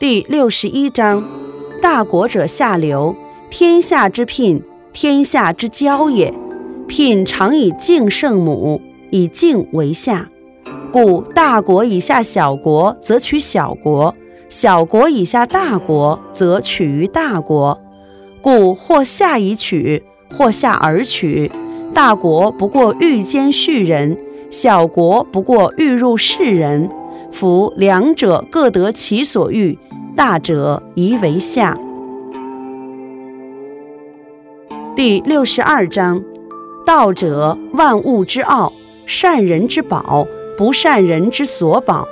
第六十一章：大国者下流，天下之聘，天下之交也。聘常以敬圣母，以敬为下。故大国以下小国，则取小国；小国以下大国，则取于大国。故或下以取，或下而取。大国不过欲兼畜人，小国不过欲入士人。夫两者各得其所欲。大者宜为下。第六十二章：道者，万物之奥，善人之宝，不善人之所宝。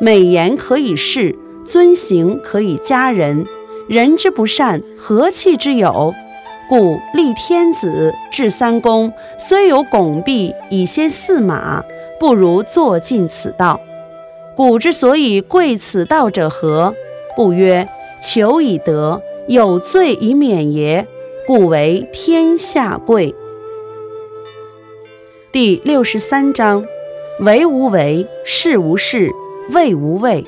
美言可以世，尊行可以加人。人之不善，何气之有？故立天子，制三公，虽有拱璧以先驷马，不如坐尽此道。古之所以贵此道者何？不曰求以得，有罪以免也，故为天下贵。第六十三章：为无为，事无事，畏无畏。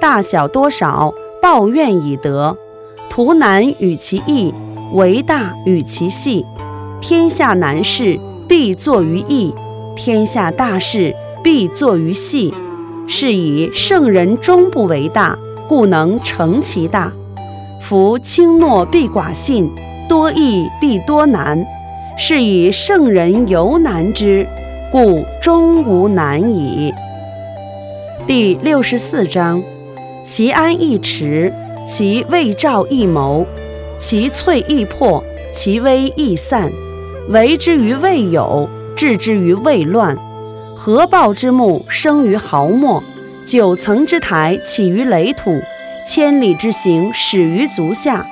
大小多少，抱怨以得。图难与其易，为大与其细。天下难事，必作于易；天下大事，必作于细。是以圣人终不为大。故能成其大。夫轻诺必寡信，多易必多难。是以圣人犹难之，故终无难矣。第六十四章：其安易持，其未兆易谋，其脆易破，其微易散。为之于未有，治之于未乱。合抱之木，生于毫末。九层之台起于垒土，千里之行始于足下。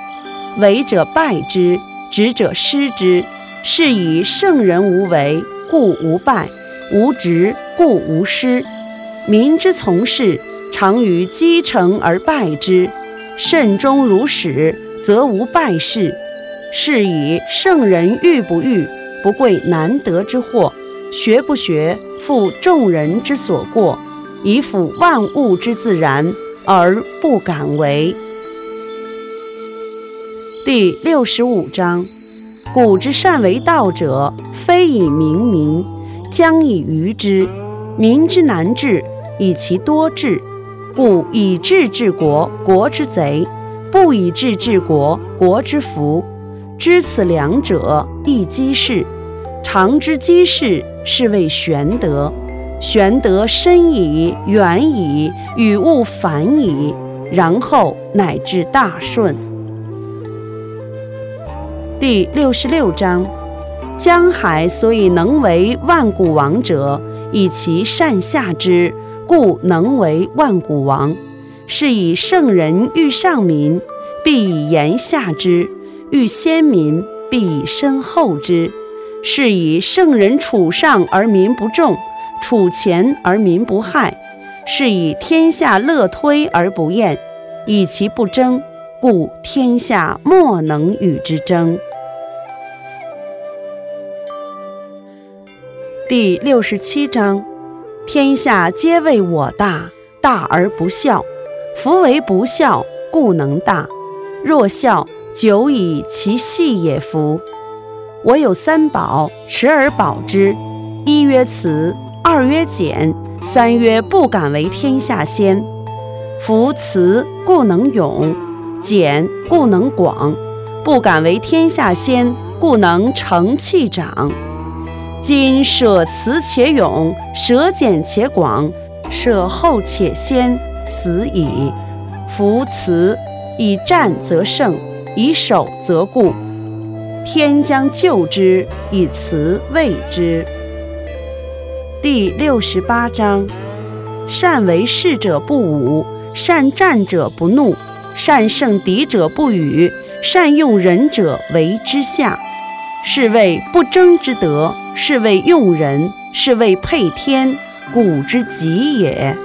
为者败之，执者失之。是以圣人无为，故无败；无执，故无失。民之从事，常于积成而败之。慎终如始，则无败事。是以圣人欲不欲，不贵难得之货；学不学，负众人之所过。以辅万物之自然，而不敢为。第六十五章：古之善为道者，非以明民，将以愚之。民之难治，以其多治。故以智治国，国之贼；不以智治国，国之福。知此两者，亦稽事。常知稽事，是谓玄德。玄德深矣，远矣，与物反矣，然后乃至大顺。第六十六章：江海所以能为万古王者，以其善下之，故能为万古王。是以圣人欲上民，必以言下之；欲先民，必以身后之。是以圣人处上而民不重。处前而民不害，是以天下乐推而不厌，以其不争，故天下莫能与之争。第六十七章：天下皆谓我大，大而不孝。夫为不孝，故能大；若孝，久以其细也。夫我有三宝，持而保之。一曰慈。二曰俭，三曰不敢为天下先。夫慈故能勇，俭故能广，不敢为天下先，故能成器长。今舍慈且勇，舍俭且广，舍后且先，死矣。夫慈以战则胜，以守则固。天将救之，以慈卫之。第六十八章：善为士者不武，善战者不怒，善胜敌者不语，善用人者为之下。是谓不争之德，是谓用人，是谓配天，古之极也。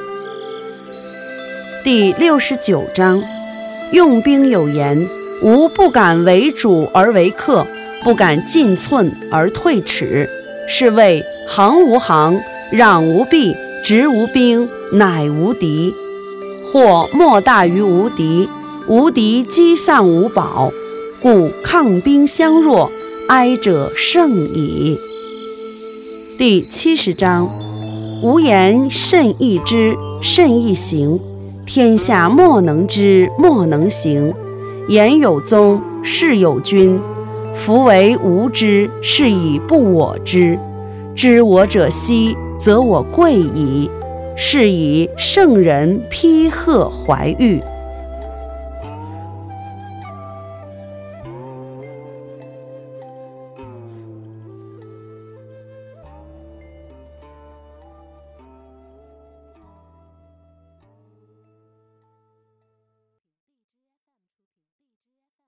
第六十九章：用兵有言：吾不敢为主而为客，不敢进寸而退尺。是谓。行无行，攘无弊，执无兵，乃无敌。或莫大于无敌，无敌积丧无宝，故抗兵相若，哀者胜矣。第七十章：无言甚易知，甚易行。天下莫能知，莫能行。言有宗，事有君。夫为无知，是以不我知。知我者希，则我贵矣。是以圣人批贺怀玉。